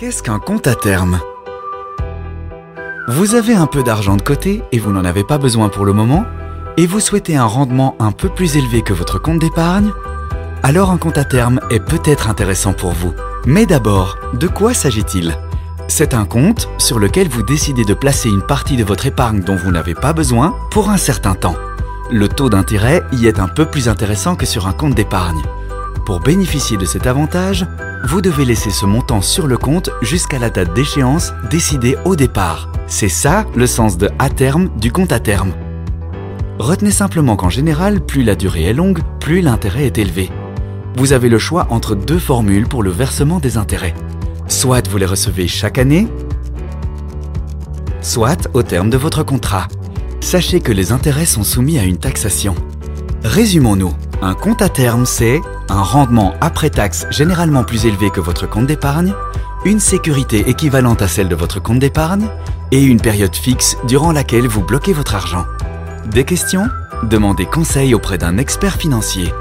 Qu'est-ce qu'un compte à terme? Vous avez un peu d'argent de côté et vous n'en avez pas besoin pour le moment Et vous souhaitez un rendement un peu plus élevé que votre compte d'épargne? Alors un compte à terme est peut-être intéressant pour vous. Mais d'abord, de quoi s'agit-il? C'est un compte sur lequel vous décidez de placer une partie de votre épargne dont vous n'avez pas besoin pour un certain temps. Le taux d'intérêt y est un peu plus intéressant que sur un compte d'épargne. Pour bénéficier de cet avantage, vous devez laisser ce montant sur le compte jusqu'à la date d'échéance décidée au départ. C'est ça le sens de à terme du compte à terme. Retenez simplement qu'en général, plus la durée est longue, plus l'intérêt est élevé. Vous avez le choix entre deux formules pour le versement des intérêts. Soit vous les recevez chaque année, soit au terme de votre contrat. Sachez que les intérêts sont soumis à une taxation. Résumons-nous. Un compte à terme, c'est un rendement après taxe généralement plus élevé que votre compte d'épargne, une sécurité équivalente à celle de votre compte d'épargne et une période fixe durant laquelle vous bloquez votre argent. Des questions? Demandez conseil auprès d'un expert financier.